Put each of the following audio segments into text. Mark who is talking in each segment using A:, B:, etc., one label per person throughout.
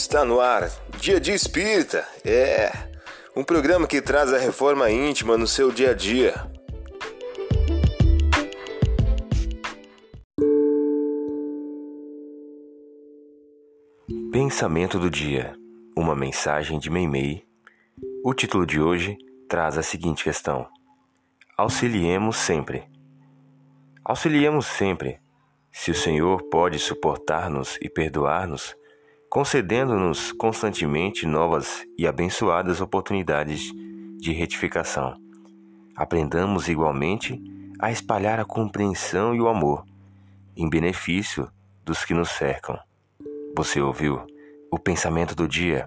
A: Está no ar, Dia de Espírita. É um programa que traz a reforma íntima no seu dia a dia. Pensamento do dia. Uma mensagem de Meimei. O título de hoje traz a seguinte questão: Auxiliemos sempre. Auxiliemos sempre. Se o Senhor pode suportar-nos e perdoar-nos, concedendo-nos constantemente novas e abençoadas oportunidades de retificação. Aprendamos igualmente a espalhar a compreensão e o amor em benefício dos que nos cercam. Você ouviu o pensamento do dia?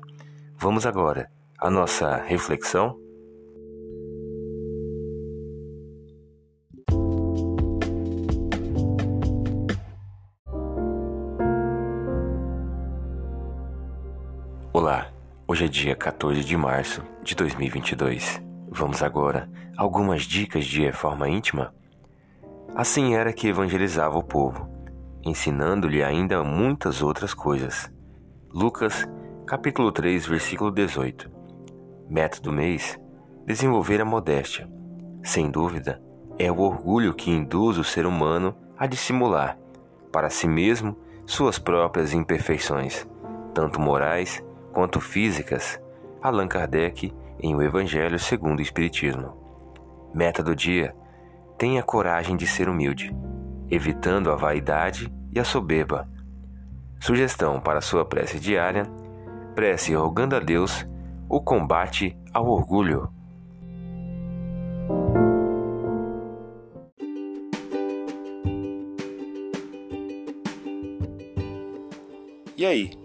A: Vamos agora à nossa reflexão? Olá, hoje é dia 14 de março de 2022. Vamos agora a algumas dicas de reforma íntima? Assim era que evangelizava o povo, ensinando-lhe ainda muitas outras coisas. Lucas, capítulo 3, versículo 18. Meta do mês: desenvolver a modéstia. Sem dúvida, é o orgulho que induz o ser humano a dissimular para si mesmo suas próprias imperfeições, tanto morais quanto físicas, Allan Kardec em O Evangelho segundo o Espiritismo. Meta do dia: tenha coragem de ser humilde, evitando a vaidade e a soberba. Sugestão para sua prece diária: prece rogando a Deus o combate ao orgulho. E aí,